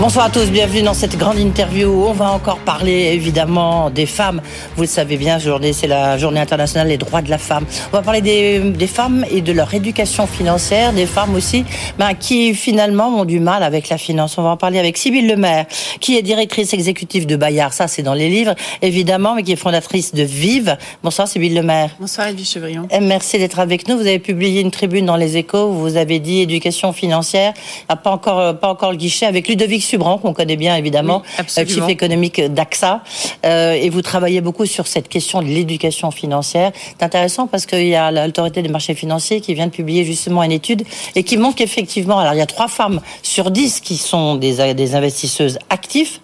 Bonsoir à tous, bienvenue dans cette grande interview. On va encore parler évidemment des femmes. Vous le savez bien, journée, c'est la journée internationale des droits de la femme. On va parler des, femmes et de leur éducation financière, des femmes aussi ben, qui finalement ont du mal avec la finance. On va en parler avec Sybille Lemaire, qui est directrice exécutive de Bayard, ça c'est dans les livres évidemment, mais qui est fondatrice de Vive. Bonsoir Sybille Lemaire. Bonsoir Edwige Chevrillon. Et merci d'être avec nous. Vous avez publié une tribune dans les échos où vous avez dit éducation financière, pas encore, pas encore le guichet, avec Ludovic Subran, qu'on connaît bien évidemment, oui, chief économique d'AXA. Euh, et vous travaillez beaucoup sur cette question de l'éducation financière. C'est intéressant parce qu'il y a l'autorité des marchés financiers qui vient de publier justement une étude et qui montre qu'effectivement, alors il y a trois femmes sur dix qui sont des, des investisseuses actives,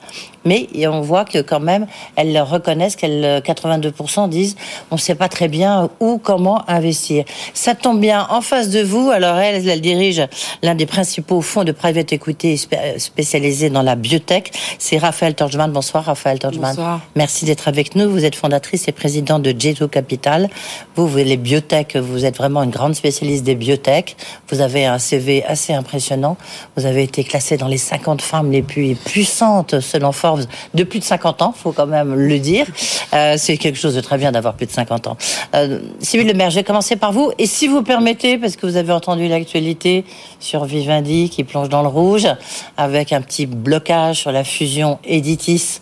mais on voit que quand même, elles reconnaissent qu'elles, 82% disent, on ne sait pas très bien où, comment investir. Ça tombe bien en face de vous. Alors elle, elle dirige l'un des principaux fonds de private equity spécialisés dans la biotech. C'est Raphaël Torjman. Bonsoir Raphaël Torjman. Bonsoir. Merci d'être avec nous. Vous êtes fondatrice et présidente de J2 Capital. Vous, vous les biotech, vous êtes vraiment une grande spécialiste des biotech. Vous avez un CV assez impressionnant. Vous avez été classée dans les 50 femmes les plus puissantes selon Forbes de plus de 50 ans, faut quand même le dire. Euh, c'est quelque chose de très bien d'avoir plus de 50 ans. Euh, Sybille Le Maire, je vais commencer par vous. Et si vous permettez, parce que vous avez entendu l'actualité sur Vivendi qui plonge dans le rouge, avec un petit blocage sur la fusion Editis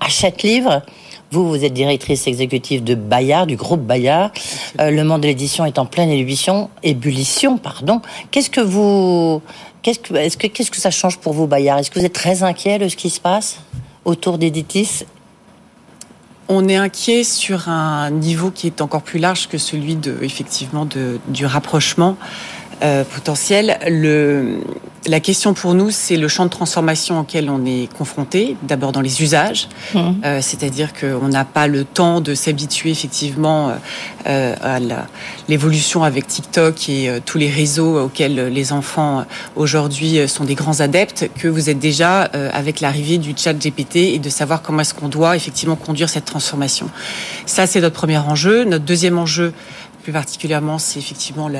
Achète Livre. Vous, vous êtes directrice exécutive de Bayard, du groupe Bayard. Euh, le monde de l'édition est en pleine ébullition. Ébullition, pardon. Qu'est-ce que vous, qu'est-ce que, est-ce que, qu'est-ce que ça change pour vous, Bayard? Est-ce que vous êtes très inquiet de ce qui se passe autour d'Editis? On est inquiet sur un niveau qui est encore plus large que celui de effectivement de, du rapprochement euh, potentiel. Le, la question pour nous, c'est le champ de transformation auquel on est confronté, d'abord dans les usages, mmh. euh, c'est-à-dire qu'on n'a pas le temps de s'habituer effectivement euh, à l'évolution avec TikTok et euh, tous les réseaux auxquels les enfants aujourd'hui sont des grands adeptes, que vous êtes déjà euh, avec l'arrivée du chat GPT et de savoir comment est-ce qu'on doit effectivement conduire cette transformation. Ça, c'est notre premier enjeu. Notre deuxième enjeu, plus particulièrement, c'est effectivement le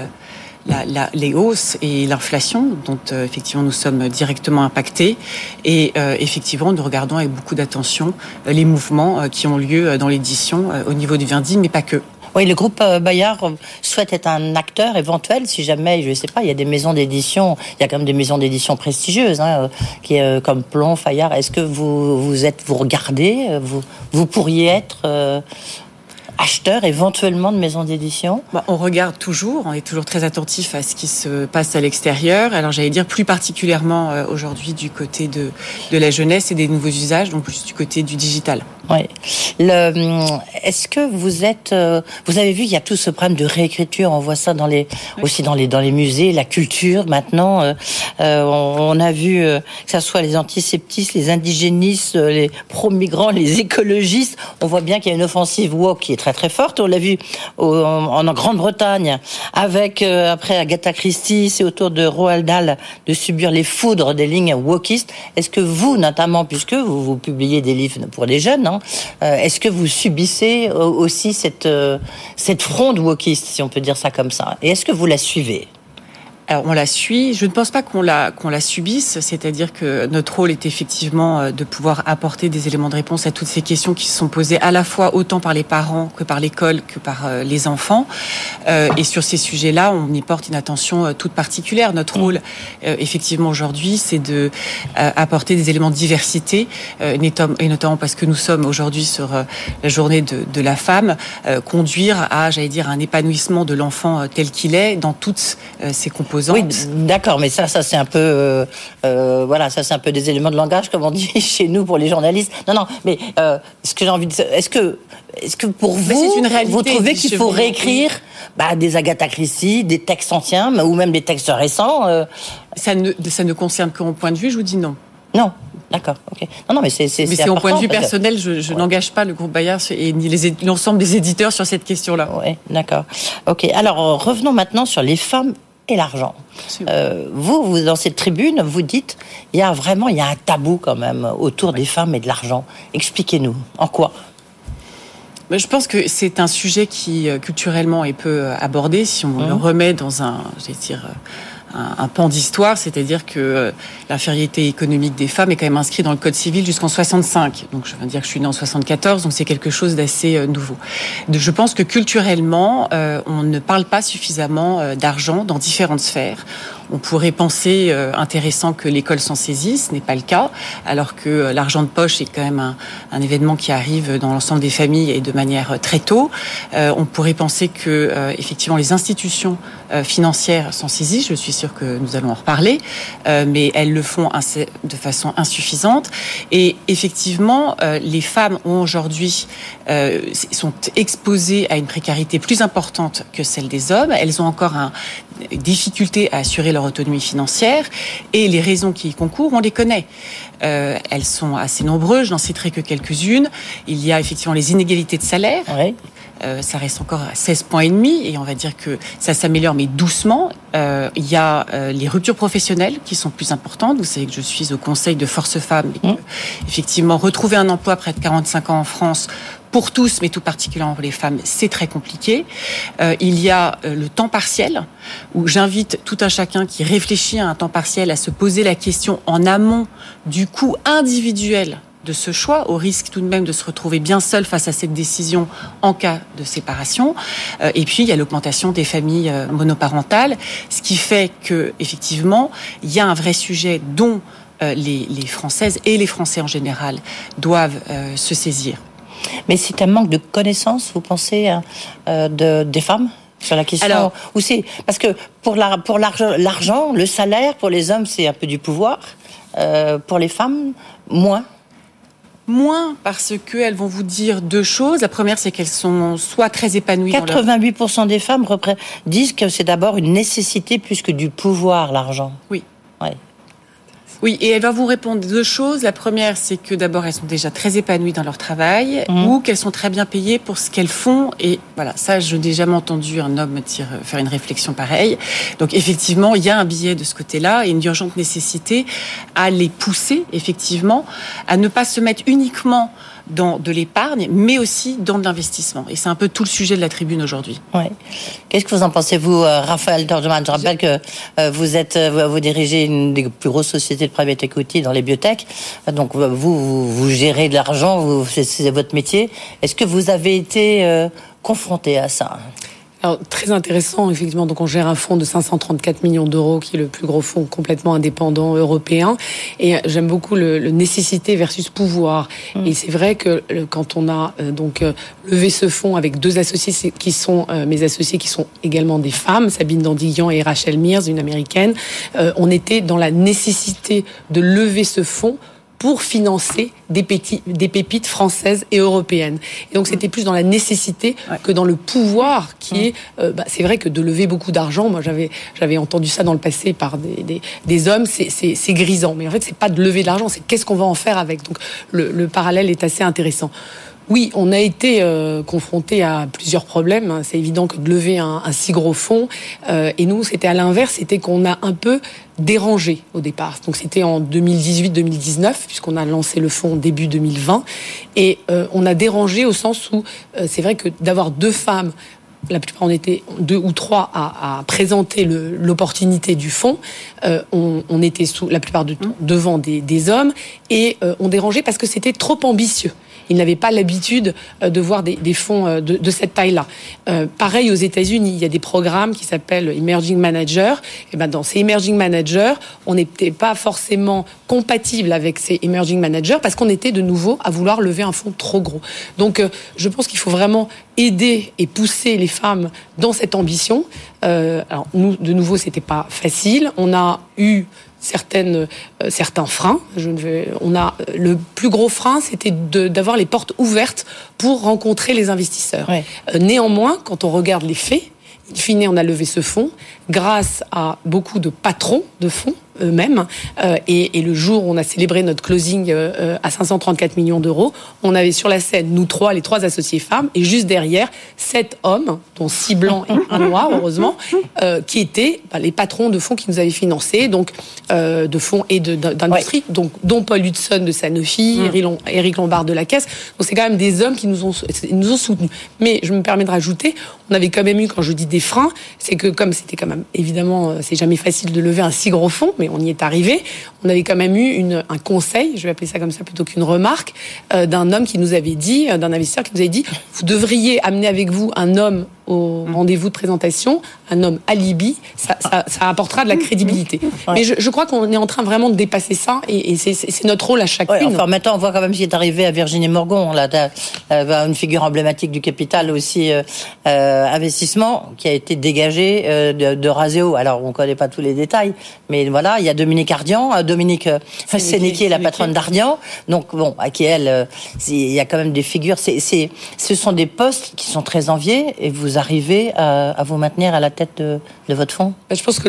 les hausses et l'inflation dont euh, effectivement nous sommes directement impactés et euh, effectivement nous regardons avec beaucoup d'attention euh, les mouvements qui ont lieu dans l'édition au niveau du Vindi mais pas que. Oui, le groupe Bayard souhaite être un acteur éventuel si jamais, je ne sais pas, il y a des maisons d'édition, il y a quand même des maisons d'édition prestigieuses, hein, qui, comme Plomb, Fayard. Est-ce que vous vous êtes, vous regardez, vous, vous pourriez être acheteur éventuellement de maisons d'édition bah, On regarde toujours, on est toujours très attentif à ce qui se passe à l'extérieur. Alors j'allais dire plus particulièrement euh, aujourd'hui du côté de, de la jeunesse et des nouveaux usages, donc plus du côté du digital. Oui. Est-ce que vous êtes, euh, vous avez vu, il y a tout ce problème de réécriture. On voit ça dans les, aussi dans les dans les musées, la culture. Maintenant, euh, on, a vu que ce soit les antiseptistes, les indigénistes, les pro-migrants, les écologistes. On voit bien qu'il y a une offensive woke qui est très très forte. On l'a vu en, Grande-Bretagne avec euh, après Agatha Christie, c'est autour de Roald Dahl de subir les foudres des lignes wokistes. Est-ce que vous, notamment, puisque vous, vous publiez des livres pour les jeunes, hein, euh, est-ce que vous subissez aussi cette euh, cette fronde wokiste, si on peut dire ça comme ça? Et est-ce que vous la suivez? On la suit. Je ne pense pas qu'on la la subisse, c'est-à-dire que notre rôle est effectivement euh, de pouvoir apporter des éléments de réponse à toutes ces questions qui se sont posées à la fois autant par les parents que par l'école que par euh, les enfants. Euh, et sur ces sujets-là, on y porte une attention toute particulière. Notre rôle, effectivement aujourd'hui, c'est de apporter des éléments de diversité, et notamment parce que nous sommes aujourd'hui sur la journée de, de la femme, conduire à, j'allais dire, un épanouissement de l'enfant tel qu'il est dans toutes ses composantes oui, d'accord, mais ça, ça c'est un peu, euh, euh, voilà, ça c'est un peu des éléments de langage, comme on dit chez nous pour les journalistes. Non, non, mais euh, ce que j'ai envie de, est-ce que, est-ce que pour vous, une réalité, vous trouvez qu'il faut réécrire bah, des Agatha Christie, des textes anciens, ou même des textes récents Ça ne, ça ne concerne que mon point de vue. Je vous dis non. Non. D'accord. Ok. Non, non, mais c'est c'est. Mais c'est au point de vue personnel. Je, je n'engage pas le groupe Bayard et ni l'ensemble des éditeurs sur cette question-là. Oui, d'accord. Ok. Alors revenons maintenant sur les femmes et l'argent. Euh, vous, vous, dans cette tribune, vous dites, il y a vraiment, il y a un tabou quand même autour des femmes et de l'argent. Expliquez-nous, en quoi? Je pense que c'est un sujet qui culturellement est peu abordé si on le remet dans un, je dire, un, pan d'histoire, c'est-à-dire que euh, l'infériorité économique des femmes est quand même inscrite dans le Code civil jusqu'en 65. Donc je veux dire que je suis née en 74, donc c'est quelque chose d'assez euh, nouveau. Je pense que culturellement, euh, on ne parle pas suffisamment d'argent dans différentes sphères. On pourrait penser euh, intéressant que l'école s'en saisisse, ce n'est pas le cas, alors que euh, l'argent de poche est quand même un, événement qui arrive dans l'ensemble des familles et de manière euh, très tôt. on pourrait penser que effectivement les institutions financières s'en saisissent. Je suis sûre que nous allons en reparler, mais elles le font de façon insuffisante. Et effectivement, les femmes ont aujourd'hui sont exposées à une précarité plus importante que celle des hommes. Elles ont encore un, difficulté à assurer leur autonomie financière et les raisons qui y concourent, on les connaît. Euh, elles sont assez nombreuses, je n'en citerai que quelques-unes. Il y a effectivement les inégalités de salaire. Euh, ça reste encore à 16 points et demi et on va dire que ça s'améliore mais doucement. Euh, il y a les ruptures professionnelles qui sont plus importantes. Vous savez que je suis au conseil de Force Femmes et mmh. effectivement retrouver un emploi près de 45 ans en France pour tous, mais tout particulièrement pour les femmes, c'est très compliqué. Euh, il y a euh, le temps partiel, où j'invite tout un chacun qui réfléchit à un temps partiel à se poser la question en amont du coût individuel de ce choix, au risque tout de même de se retrouver bien seul face à cette décision en cas de séparation. Euh, et puis il y a l'augmentation des familles monoparentales, ce qui fait que effectivement il y a un vrai sujet dont les, les, Françaises et les Français en général doivent se saisir. Mais c'est un manque de connaissances, vous pensez, hein, euh, de, des femmes sur la question Alors, ou c'est parce que pour la, pour l'argent, le salaire pour les hommes c'est un peu du pouvoir, euh, pour les femmes moins. Moins parce qu'elles vont vous dire deux choses. La première, c'est qu'elles sont soit très épanouies. 88% des femmes disent que c'est d'abord une nécessité plus que du pouvoir, l'argent. Oui. Ouais. Oui, et elle va vous répondre deux choses. La première, c'est que d'abord, elles sont déjà très épanouies dans leur travail mmh. ou qu'elles sont très bien payées pour ce qu'elles font. Et voilà, ça, j'ai déjà entendu un homme dire, faire une réflexion pareille. Donc, effectivement, il y a un billet de ce côté-là et une urgente nécessité à les pousser, effectivement, à ne pas se mettre uniquement dans de l'épargne, mais aussi dans de l'investissement. Et c'est un peu tout le sujet de la tribune aujourd'hui. Qu'est-ce que vous en pensez, vous, euh, Raphaël Dordeman Je rappelle que euh, vous êtes, euh, vous dirigez une des plus grosses sociétés de private equity dans les biotech. Donc vous, vous, vous gérez de l'argent, c'est votre métier. Est-ce que vous avez été confronté à ça? Alors, très intéressant, effectivement. Donc, on gère un fonds de 534 millions d'euros, qui est le plus gros fonds complètement indépendant européen. Et j'aime beaucoup le, nécessité versus pouvoir. Mm. Et c'est vrai que quand on a euh, donc euh, levé ce fonds avec deux associés qui sont euh, mes associés, qui sont également des femmes, Sabine Dandiguian et Rachel Mears, une américaine, on était dans la nécessité de lever ce fonds pour financer des, des pépites françaises et européennes. Et donc c'était plus dans la nécessité que dans le pouvoir qui est. Euh, bah, c'est vrai que de lever beaucoup d'argent, moi j'avais j'avais entendu ça dans le passé par des, des, des hommes, c'est grisant. Mais en fait c'est pas de lever de l'argent, c'est qu'est-ce qu'on va en faire avec. Donc le, le parallèle est assez intéressant. Oui, on a été euh, confronté à plusieurs problèmes. C'est évident que de lever un, si gros fonds, euh, et nous, c'était à l'inverse, c'était qu'on a un peu dérangé au départ. Donc c'était en 2018-2019, puisqu'on a lancé le fonds début 2020, et euh, on a dérangé au sens où c'est vrai que d'avoir deux femmes la plupart on était deux ou trois à, présenter l'opportunité du fonds. on, était sous la plupart du temps devant des, hommes et on dérangeait parce que c'était trop ambitieux. Ils n'avaient pas l'habitude euh, de voir des, fonds euh, de, cette taille-là. Euh, pareil aux États-Unis, il y a des programmes qui s'appellent Emerging Manager. Et ben dans ces Emerging Managers, on n'était pas forcément compatible avec ces Emerging Managers parce qu'on était de nouveau à vouloir lever un fonds trop gros. Donc, je pense qu'il faut vraiment aider et pousser les femmes dans cette ambition. alors nous, de nouveau, c'était pas facile. On a eu certaines, euh, certains freins. Je ne vais, on a le plus gros frein, c'était d'avoir les portes ouvertes pour rencontrer les investisseurs. Euh, néanmoins, quand on regarde les faits, in fine, on a levé ce fonds grâce à beaucoup de patrons de fonds eux-mêmes. Euh, et, et, le jour où on a célébré notre closing euh, à 534 millions d'euros, on avait sur la scène, nous trois, les trois associés femmes, et juste derrière, sept hommes, dont six blancs et un noir, heureusement, euh, qui étaient bah, les patrons de fonds qui nous avaient financés, donc euh, de fonds et d'industrie, donc dont Paul Hudson de Sanofi, mmh. Eric Lombard de la Caisse. Donc c'est quand même des hommes qui nous ont, nous ont soutenus. Mais je me permets de rajouter, on avait quand même eu, quand je dis des freins, c'est que comme c'était quand même, évidemment, c'est jamais facile de lever un si gros fonds, mais on y est arrivé. On avait quand même eu un conseil, je vais appeler ça comme ça plutôt qu'une remarque, euh, d'un homme qui nous avait dit, euh, d'un investisseur qui nous avait dit, vous devriez amener avec vous un homme au mm. rendez-vous de présentation, un homme alibi, ça, ça, ça apportera de la crédibilité. Mais je, je crois qu'on est en train vraiment de dépasser ça, et, et c'est notre rôle à chacune. Ouais, enfin, maintenant, on voit quand même ce qui est arrivé à Virginie Morgon, là, euh, une figure emblématique du capital aussi, euh, euh, investissement, qui a été dégagé euh, de, de Raseo. Alors, on connaît pas tous les détails, mais voilà, il y a Dominique Ardian, Dominique Sénéquier, la patronne d'Ardian, donc bon, à qui elle, il y a quand même des figures, c'est, ce sont des postes qui sont très enviés, et vous arrivez à, à vous maintenir à la tête de, de votre fonds Je pense que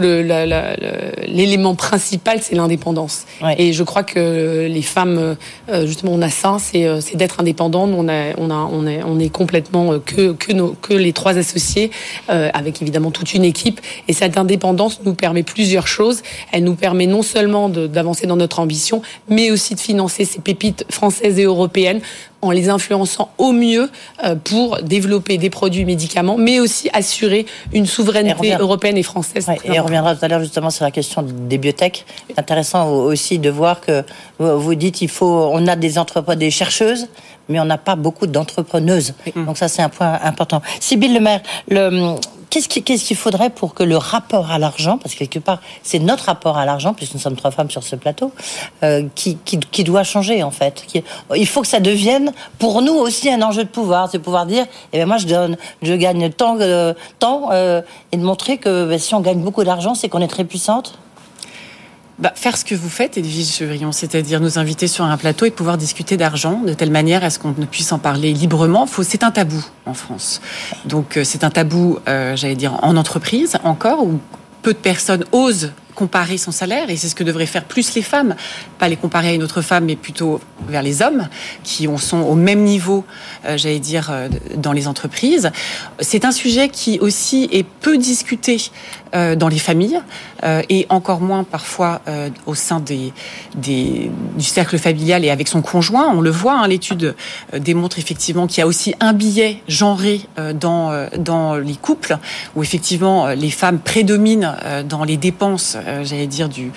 l'élément principal, c'est l'indépendance. Ouais. Et je crois que les femmes, euh, justement, on a ça, c'est euh, d'être indépendante. On, a, on, a, on, est, on est complètement euh, que, que, nos, que les trois associés, euh, avec évidemment toute une équipe. Et cette indépendance nous permet plusieurs choses. Elle nous permet non seulement d'avancer dans notre ambition, mais aussi de financer ces pépites françaises et européennes en les influençant au mieux euh, pour développer des produits médicaments, mais aussi assurer une souveraineté européenne et française. Ouais, et on reviendra tout à l'heure justement sur la question des biotech. C'est intéressant aussi de voir que vous dites il faut, on a des entrepreneurs, des chercheuses, mais on n'a pas beaucoup d'entrepreneuses. Donc ça c'est un point important. Sybille Lemaire, le Qu'est-ce qu'il qu faudrait pour que le rapport à l'argent, parce que quelque part c'est notre rapport à l'argent, puisque nous sommes trois femmes sur ce plateau, euh, qui, doit changer en fait. Il faut que ça devienne pour nous aussi un enjeu de pouvoir, c'est pouvoir dire, eh ben moi je donne, je gagne tant, euh, tant euh, et de montrer que ben, si on gagne beaucoup d'argent, c'est qu'on est très puissante bah, faire ce que vous faites, Edwige Chevrillon, c'est-à-dire nous inviter sur un plateau et pouvoir discuter d'argent de telle manière à ce qu'on puisse en parler librement. C'est un tabou en France. Donc euh, c'est un tabou, euh, j'allais dire, en entreprise encore, où peu de personnes osent comparer son salaire et c'est ce que devraient faire plus les femmes, pas les comparer à une autre femme mais plutôt vers les hommes qui sont au même niveau, euh, j'allais dire, euh, dans les entreprises. C'est un sujet qui aussi est peu discuté euh, dans les familles et encore moins parfois au sein des, du cercle familial et avec son conjoint. On le voit, hein, l'étude démontre effectivement qu'il y a aussi un billet genré dans, dans les couples où effectivement les femmes prédominent dans les dépenses euh, j'allais dire, du,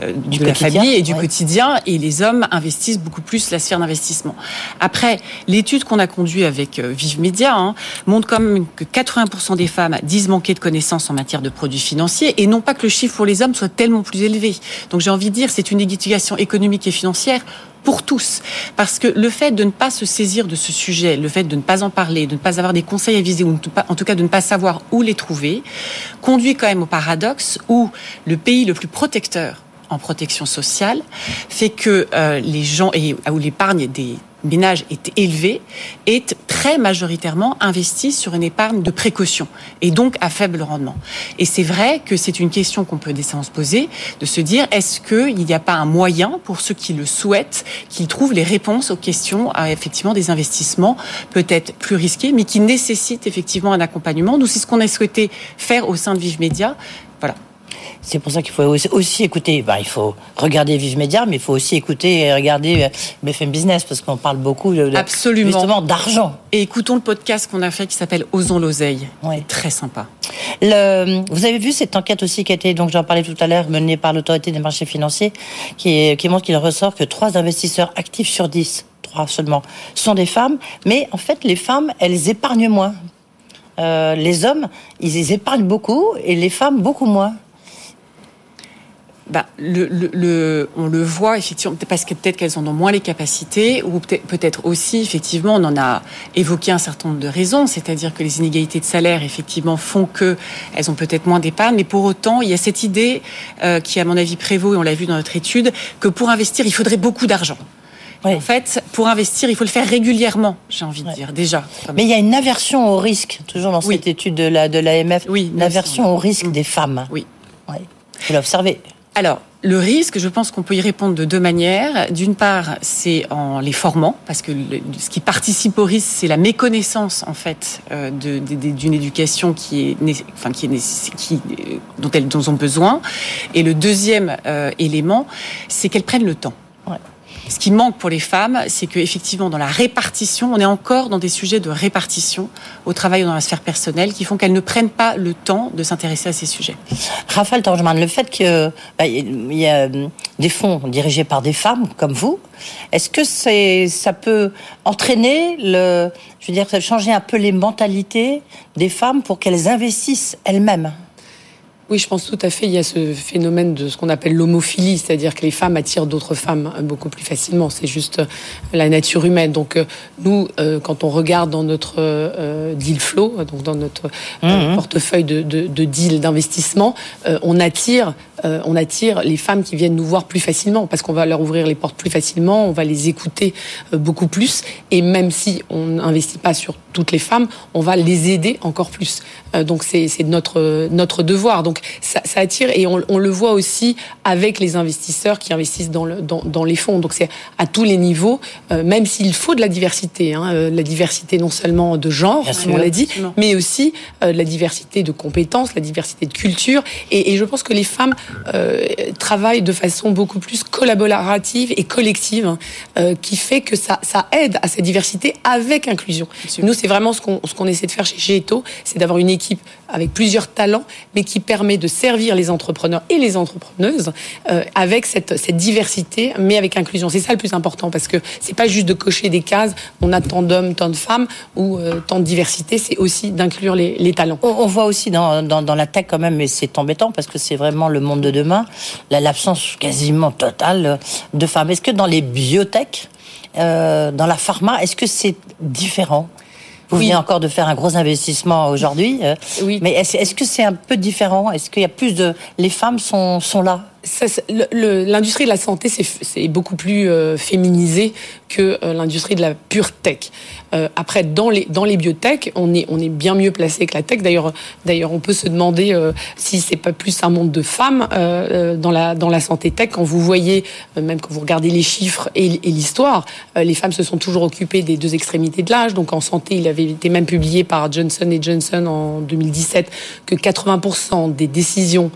euh, du de la famille et du ouais. quotidien, et les hommes investissent beaucoup plus la sphère d'investissement. Après, l'étude qu'on a conduite avec euh, Vive Média hein, montre quand même que 80% des femmes disent manquer de connaissances en matière de produits financiers, et non pas que le chiffre pour les hommes soit tellement plus élevé. Donc j'ai envie de dire, c'est une éducation économique et financière pour tous. Parce que le fait de ne pas se saisir de ce sujet, le fait de ne pas en parler, de ne pas avoir des conseils à viser, ou en tout cas de ne pas savoir où les trouver, conduit quand même au paradoxe où le pays le plus protecteur en protection sociale fait que euh, les gens et où l'épargne des ménage est élevé, est très majoritairement investi sur une épargne de précaution et donc à faible rendement. Et c'est vrai que c'est une question qu'on peut décemment se poser, de se dire est-ce qu'il n'y a pas un moyen pour ceux qui le souhaitent, qu'ils trouvent les réponses aux questions à effectivement des investissements peut-être plus risqués, mais qui nécessitent effectivement un accompagnement. Nous, c'est ce qu'on a souhaité faire au sein de Vive Média. Voilà. C'est pour ça qu'il faut aussi écouter. Ben, il faut regarder Vive Média, mais il faut aussi écouter et regarder BFM Business parce qu'on parle beaucoup de, Absolument. justement d'argent. Et écoutons le podcast qu'on a fait qui s'appelle Osons l'oseille. Ouais. Très sympa. Le, vous avez vu cette enquête aussi qui a été, donc j'en parlais tout à l'heure, menée par l'autorité des marchés financiers, qui, qui montre qu'il ressort que trois investisseurs actifs sur 10, trois seulement, sont des femmes. Mais en fait, les femmes, elles épargnent moins. Euh, les hommes, ils épargnent beaucoup et les femmes beaucoup moins bah, le, le, le, on le voit effectivement parce que peut-être qu'elles en ont moins les capacités ou peut-être aussi effectivement on en a évoqué un certain nombre de raisons, c'est-à-dire que les inégalités de salaire effectivement font que elles ont peut-être moins d'épargne, mais pour autant il y a cette idée euh, qui à mon avis prévaut et on l'a vu dans notre étude que pour investir il faudrait beaucoup d'argent. Oui. En fait, pour investir, il faut le faire régulièrement, j'ai envie de ouais. dire, déjà. Mais il y a une aversion au risque, toujours dans oui. cette étude de l'AMF, la, de une aversion au risque mmh. des femmes. Oui. Ouais. Vous l'observez Alors, le risque, je pense qu'on peut y répondre de deux manières. D'une part, c'est en les formant, parce que ce qui participe au risque, c'est la méconnaissance en fait euh, d'une éducation qui est, enfin, qui est qui, dont elles ont besoin. Et le deuxième euh, élément, c'est qu'elles prennent le temps. Ce qui manque pour les femmes, c'est qu'effectivement, dans la répartition, on est encore dans des sujets de répartition au travail ou dans la sphère personnelle qui font qu'elles ne prennent pas le temps de s'intéresser à ces sujets. Raphaël Tangeman, le fait qu'il bah, y a euh, des fonds dirigés par des femmes comme vous, est-ce que c'est, ça peut entraîner le, je veux dire, changer un peu les mentalités des femmes pour qu'elles investissent elles-mêmes? Oui, je pense tout à fait. Il y a ce phénomène de ce qu'on appelle l'homophilie, c'est-à-dire que les femmes attirent d'autres femmes beaucoup plus facilement. C'est juste euh, la nature humaine. Donc euh, nous, euh, quand on regarde dans notre deal flow, donc dans notre mmh. portefeuille de, de, de deal d'investissement, on attire euh, on attire les femmes qui viennent nous voir plus facilement parce qu'on va leur ouvrir les portes plus facilement, on va les écouter euh, beaucoup plus et même si on n'investit pas sur toutes les femmes, on va les aider encore plus. Euh, donc c'est notre notre devoir. Donc ça, attire et on, le voit aussi avec les investisseurs qui investissent dans, le, dans, les fonds. Donc c'est à tous les niveaux, même s'il faut de la diversité, hein, la diversité non seulement de genre, comme on l'a dit, mais aussi de la diversité de compétences, la diversité de culture. Et, et je pense que les femmes euh, travaille de façon beaucoup plus collaborative et collective, hein, euh, qui fait que ça, ça aide à cette diversité avec inclusion. Nous, c'est vraiment ce qu'on ce qu'on essaie de faire chez Géto, c'est d'avoir une équipe avec plusieurs talents, mais qui permet de servir les entrepreneurs et les entrepreneuses euh, avec cette, diversité, mais avec inclusion. C'est ça le plus important, parce que c'est pas juste de cocher des cases, on a tant d'hommes, tant de femmes, ou euh, tant de diversité, c'est aussi d'inclure les, talents. On, voit aussi dans, la tech quand même, mais c'est embêtant, parce que c'est vraiment le monde de demain, l'absence quasiment totale de femmes. Est-ce que dans les biotech, euh, dans la pharma, est-ce que c'est différent? Vous venez encore de faire un gros investissement aujourd'hui. Euh, oui. Mais est-ce que c'est un peu différent? Est-ce qu'il y a plus de... Les femmes sont, sont là? L'industrie de la santé, c'est beaucoup plus euh, féminisé que euh, l'industrie de la pure tech. Euh, après, dans les, biotech, on est, bien mieux placé que la tech. D'ailleurs, on peut se demander si c'est pas plus un monde de femmes dans, la, santé tech. Quand vous voyez, même quand vous regardez les chiffres et, et l'histoire, les femmes se sont toujours occupées des deux extrémités de l'âge. Donc en santé, il avait été même publié par Johnson Johnson en 2017 que 80% des décisions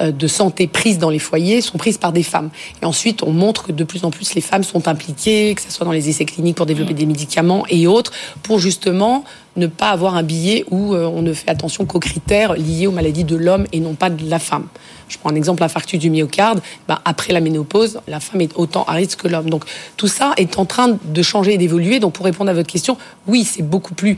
de santé prises dans les foyers sont prises par des femmes. Et ensuite, on montre que de plus en plus les femmes sont impliquées, que ce soit dans les essais cliniques pour développer des médicaments et autres, pour justement ne pas avoir un billet où euh, on ne fait attention qu'aux critères liés aux maladies de l'homme et non pas de la femme. Je prends un exemple, l'infarctus du myocarde. Ben, après la ménopause, la femme est autant à risque que l'homme. Donc tout ça est en train de changer et d'évoluer. Donc pour répondre à votre question, oui, c'est beaucoup plus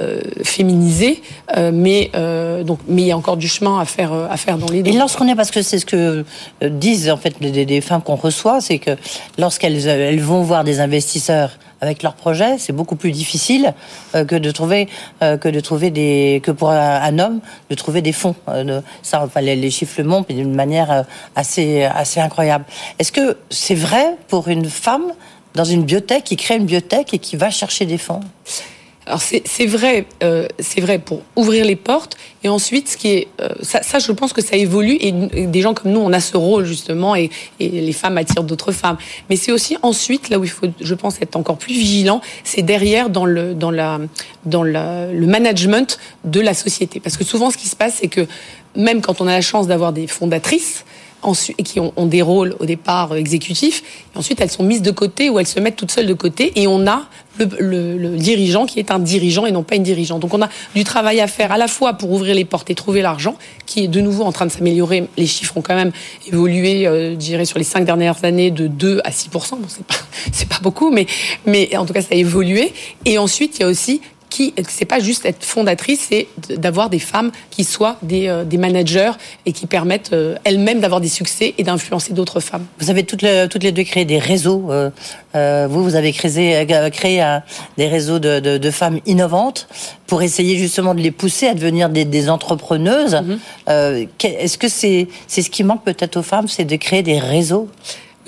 euh, féminisé, euh, mais euh, donc mais il y a encore du chemin à faire à faire dans les deux. Et lorsqu'on est parce que c'est ce que disent en fait des, femmes qu'on reçoit, c'est que lorsqu'elles elles vont voir des investisseurs avec leurs projets, c'est beaucoup plus difficile que de trouver que de trouver des que pour un, homme de trouver des fonds. ça, enfin, les, les chiffres le montrent d'une manière assez assez incroyable. Est-ce que c'est vrai pour une femme dans une biotech qui crée une biotech et qui va chercher des fonds? Alors c'est vrai, euh, c'est vrai pour ouvrir les portes. Et ensuite, ce qui est euh, ça, ça, je pense que ça évolue. Et, des gens comme nous, on a ce rôle justement, et, et les femmes attirent d'autres femmes. Mais c'est aussi ensuite là où il faut, je pense, être encore plus vigilant. C'est derrière dans le dans la dans la, le management de la société. Parce que souvent, ce qui se passe, c'est que même quand on a la chance d'avoir des fondatrices, qui ont, des rôles au départ exécutifs, et ensuite elles sont mises de côté ou elles se mettent toutes seules de côté, et on a le, dirigeant qui est un dirigeant et non pas une dirigeante. Donc on a du travail à faire à la fois pour ouvrir les portes et trouver l'argent, qui est de nouveau en train de s'améliorer. Les chiffres ont quand même évolué, euh, je dirais, sur les cinq dernières années de 2 à 6 Bon, c'est pas, pas beaucoup, mais, mais en tout cas ça a évolué. Et ensuite, il y a aussi qui, c'est pas juste être fondatrice, c'est d'avoir des femmes qui soient des, euh, des managers et qui permettent euh, elles-mêmes d'avoir des succès et d'influencer d'autres femmes. Vous avez toutes les, toutes les deux créé des réseaux. Euh, vous, vous avez créé, créé des réseaux de, de, de, femmes innovantes pour essayer justement de les pousser à devenir des, des entrepreneuses. Mm-hmm. Est-ce que c'est c'est ce qui manque peut-être aux femmes, c'est de créer des réseaux?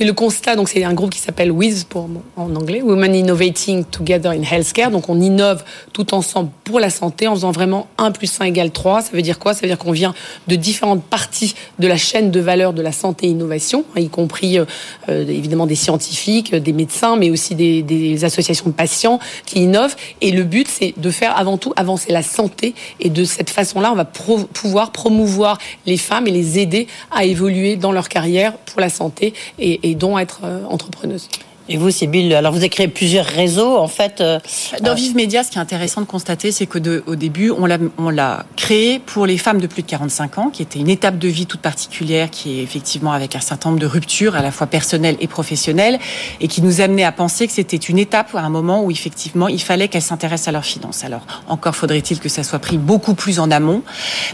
Mais le constat, donc c'est un groupe qui s'appelle WIS pour, en anglais, Women Innovating Together in Healthcare. Donc on innove tout ensemble pour la santé en faisant vraiment 1 plus 1 égale 3. Ça veut dire quoi? Ça veut dire qu'on vient de différentes parties de la chaîne de valeur de la santé et innovation, y compris euh, euh, évidemment des scientifiques, des médecins, mais aussi des, associations de patients qui innovent. Et le but, c'est de faire avant tout avancer la santé. Et de cette façon-là, on va pouvoir promouvoir les femmes et les aider à évoluer dans leur carrière pour la santé et, et dont être euh, entrepreneuse. Et vous, Sybille, alors vous avez créé plusieurs réseaux, en fait. Euh, Dans Vive Média, ce qui est intéressant de constater, c'est qu'au au début, on l'a créé pour les femmes de plus de 45 ans, qui était une étape de vie toute particulière, qui est effectivement avec un certain nombre de ruptures, à la fois personnelles et professionnelles, et qui nous amenait à penser que c'était une étape à un moment où effectivement, il fallait qu'elles s'intéressent à leurs finances. Alors, encore faudrait-il que ça soit pris beaucoup plus en amont,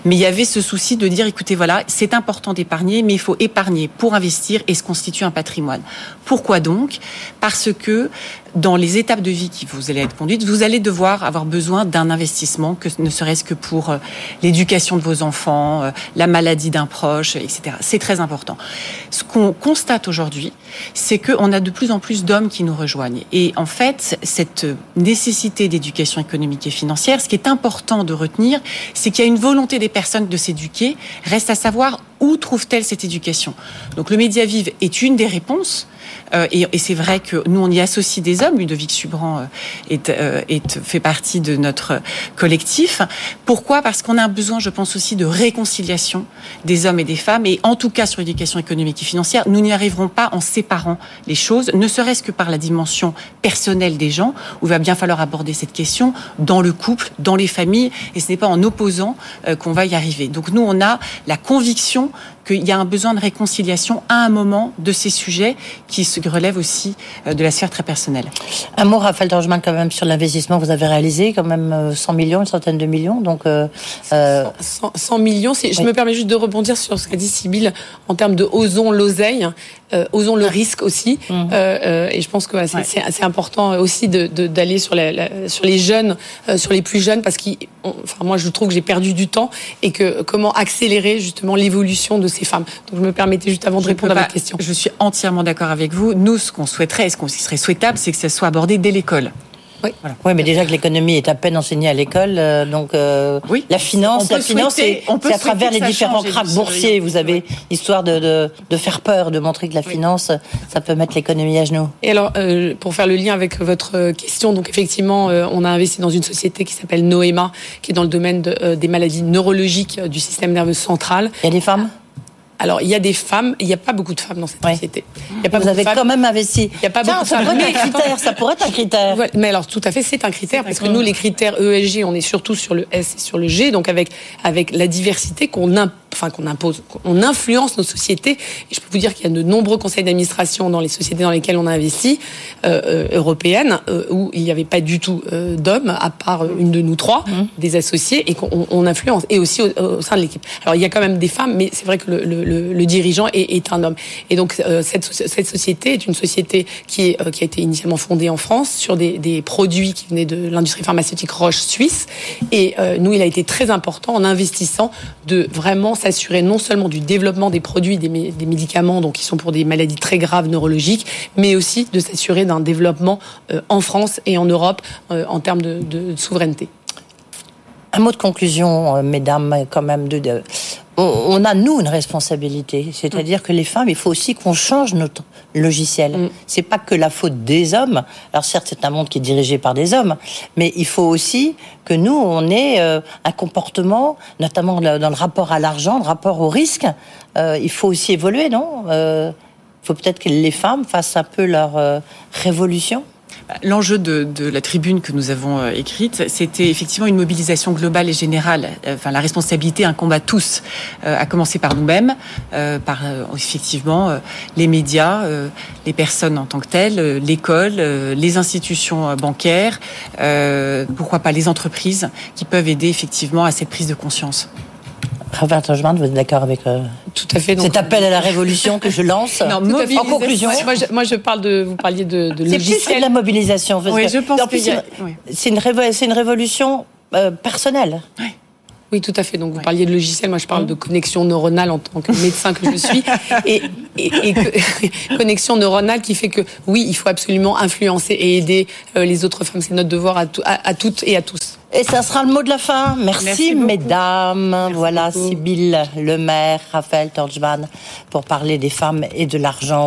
mais il y avait ce souci de dire, écoutez, voilà, c'est important d'épargner, mais il faut épargner pour investir et se constituer un patrimoine. Pourquoi donc? Parce que dans les étapes de vie qui vous allez être conduites, vous allez devoir avoir besoin d'un investissement, que ne serait-ce que pour euh, l'éducation de vos enfants, euh, la maladie d'un proche, etc. C'est très important. Ce qu'on constate aujourd'hui, c'est qu'on a de plus en plus d'hommes qui nous rejoignent. Et en fait, cette nécessité d'éducation économique et financière, ce qui est important de retenir, c'est qu'il y a une volonté des personnes de s'éduquer. Reste à savoir où trouve-t-elle cette éducation? Donc le Média Vive est une des réponses. Euh, et, c'est vrai que nous, on y associe des hommes. Ludovic Subran euh, euh, est, fait partie de notre collectif. Pourquoi? Parce qu'on a un besoin, je pense aussi, de réconciliation des hommes et des femmes. Et en tout cas, sur l'éducation économique et financière, nous n'y arriverons pas en séparant les choses, ne serait-ce que par la dimension personnelle des gens, où il va bien falloir aborder cette question dans le couple, dans les familles. Et ce n'est pas en opposant qu'on va y arriver. Donc nous, on a la conviction qu'il y a un besoin de réconciliation à un moment de ces sujets qui se relèvent aussi euh, de la sphère très personnelle. Un mot, Raphaël Dorgeman, quand même, sur l'investissement. Vous avez réalisé quand même 100 euh, millions, une centaine de millions. Donc, euh, 100, 100, millions. Je me permets juste de rebondir sur ce qu'a dit Sybille en termes de osons l'oseille, euh, osons le risque aussi. Mmh. Euh, et je pense que ouais, c'est important aussi d'aller de, d'aller sur, la, la, sur les jeunes, sur les plus jeunes, parce enfin, moi, je trouve que j'ai perdu du temps et que comment accélérer justement l'évolution de ces femmes. Donc je me permettais juste avant de je répondre à votre question. Je suis entièrement d'accord avec vous. Nous, ce qu'on souhaiterait, ce qu'on serait souhaitable, c'est que ça soit abordé dès l'école. Oui. Voilà. oui, mais déjà que l'économie est à peine enseignée à l'école, euh, donc euh, oui. la finance, la finance, c'est à travers les différents cracks boursiers. Vous avez histoire de, de, de, faire peur, de montrer que la finance, ça peut mettre l'économie à genoux. Et alors, euh, pour faire le lien avec votre question, donc effectivement, euh, on a investi dans une société qui s'appelle Noema, qui est dans le domaine de, euh, des maladies neurologiques du système nerveux central. Il y a des femmes? Alors, il y a des femmes, il n'y a pas beaucoup de femmes dans cette ouais. société. Il y a pas Vous avez quand même investi. Il n'y a pas Tiens, beaucoup ça de femmes. Pourrait être un critère, ça pourrait être un critère. Ouais, mais alors, tout à fait, c'est un critère, parce que nous, les critères ESG, on est surtout sur le S et sur le G, donc avec, avec la diversité qu'on impose enfin qu'on impose, on influence nos sociétés. Et je peux vous dire qu'il y a de nombreux conseils d'administration dans les sociétés dans lesquelles on a investi, euh, européennes, euh, où il n'y avait pas du tout euh, d'hommes, à part une de nous trois, mmh. des associés, et qu'on on influence, et aussi au, au sein de l'équipe. Alors il y a quand même des femmes, mais c'est vrai que le, le, le dirigeant est, est, un homme. Et donc euh, cette, cette société est une société qui, est, euh, qui a été initialement fondée en France sur des, des produits qui venaient de l'industrie pharmaceutique Roche suisse. Et euh, nous, il a été très important en investissant de vraiment s'assurer non seulement du développement des produits, des, médicaments, donc qui sont pour des maladies très graves neurologiques, mais aussi de s'assurer d'un développement euh, en France et en Europe euh, en termes de, souveraineté. Un mot de conclusion, euh, mesdames, quand même, de, de on a nous une responsabilité, c'est-à-dire que les femmes, il faut aussi qu'on change notre logiciel. Mm. C'est pas que la faute des hommes. Alors certes, c'est un monde qui est dirigé par des hommes, mais il faut aussi que nous on ait euh, un comportement, notamment dans le rapport à l'argent, le rapport au risque. Euh, il faut aussi évoluer, non? Euh, Il faut peut-être que les femmes fassent un peu leur euh, révolution? L'enjeu de, la tribune que nous avons euh, écrite, c'était effectivement une mobilisation globale et générale. Enfin, la responsabilité incombe à tous, euh, à commencer par nous-mêmes, euh, par effectivement les médias, les personnes en tant que telles, l'école, les institutions bancaires, pourquoi pas les entreprises qui peuvent aider effectivement à cette prise de conscience. Robert Tojman, vous êtes d'accord avec euh, tout à fait donc, cet appel à la révolution que je lance non, En conclusion, moi je, moi je, parle de vous parliez de, de c'est plus que de la mobilisation. oui, je pense que c'est oui. une, révo une révolution euh, personnelle. Oui. Oui, tout à fait. Donc, vous parliez de logiciel. Moi, je parle de connexion neuronale en tant que médecin que je suis. Et, et, connexion neuronale qui fait que, oui, il faut absolument influencer et aider euh, les autres femmes. C'est notre devoir à, à, toutes et à tous. Et ça sera le mot de la fin. Merci, mesdames. voilà, Sybille Lemaire, Raphaël Torjman, pour parler des femmes et de l'argent.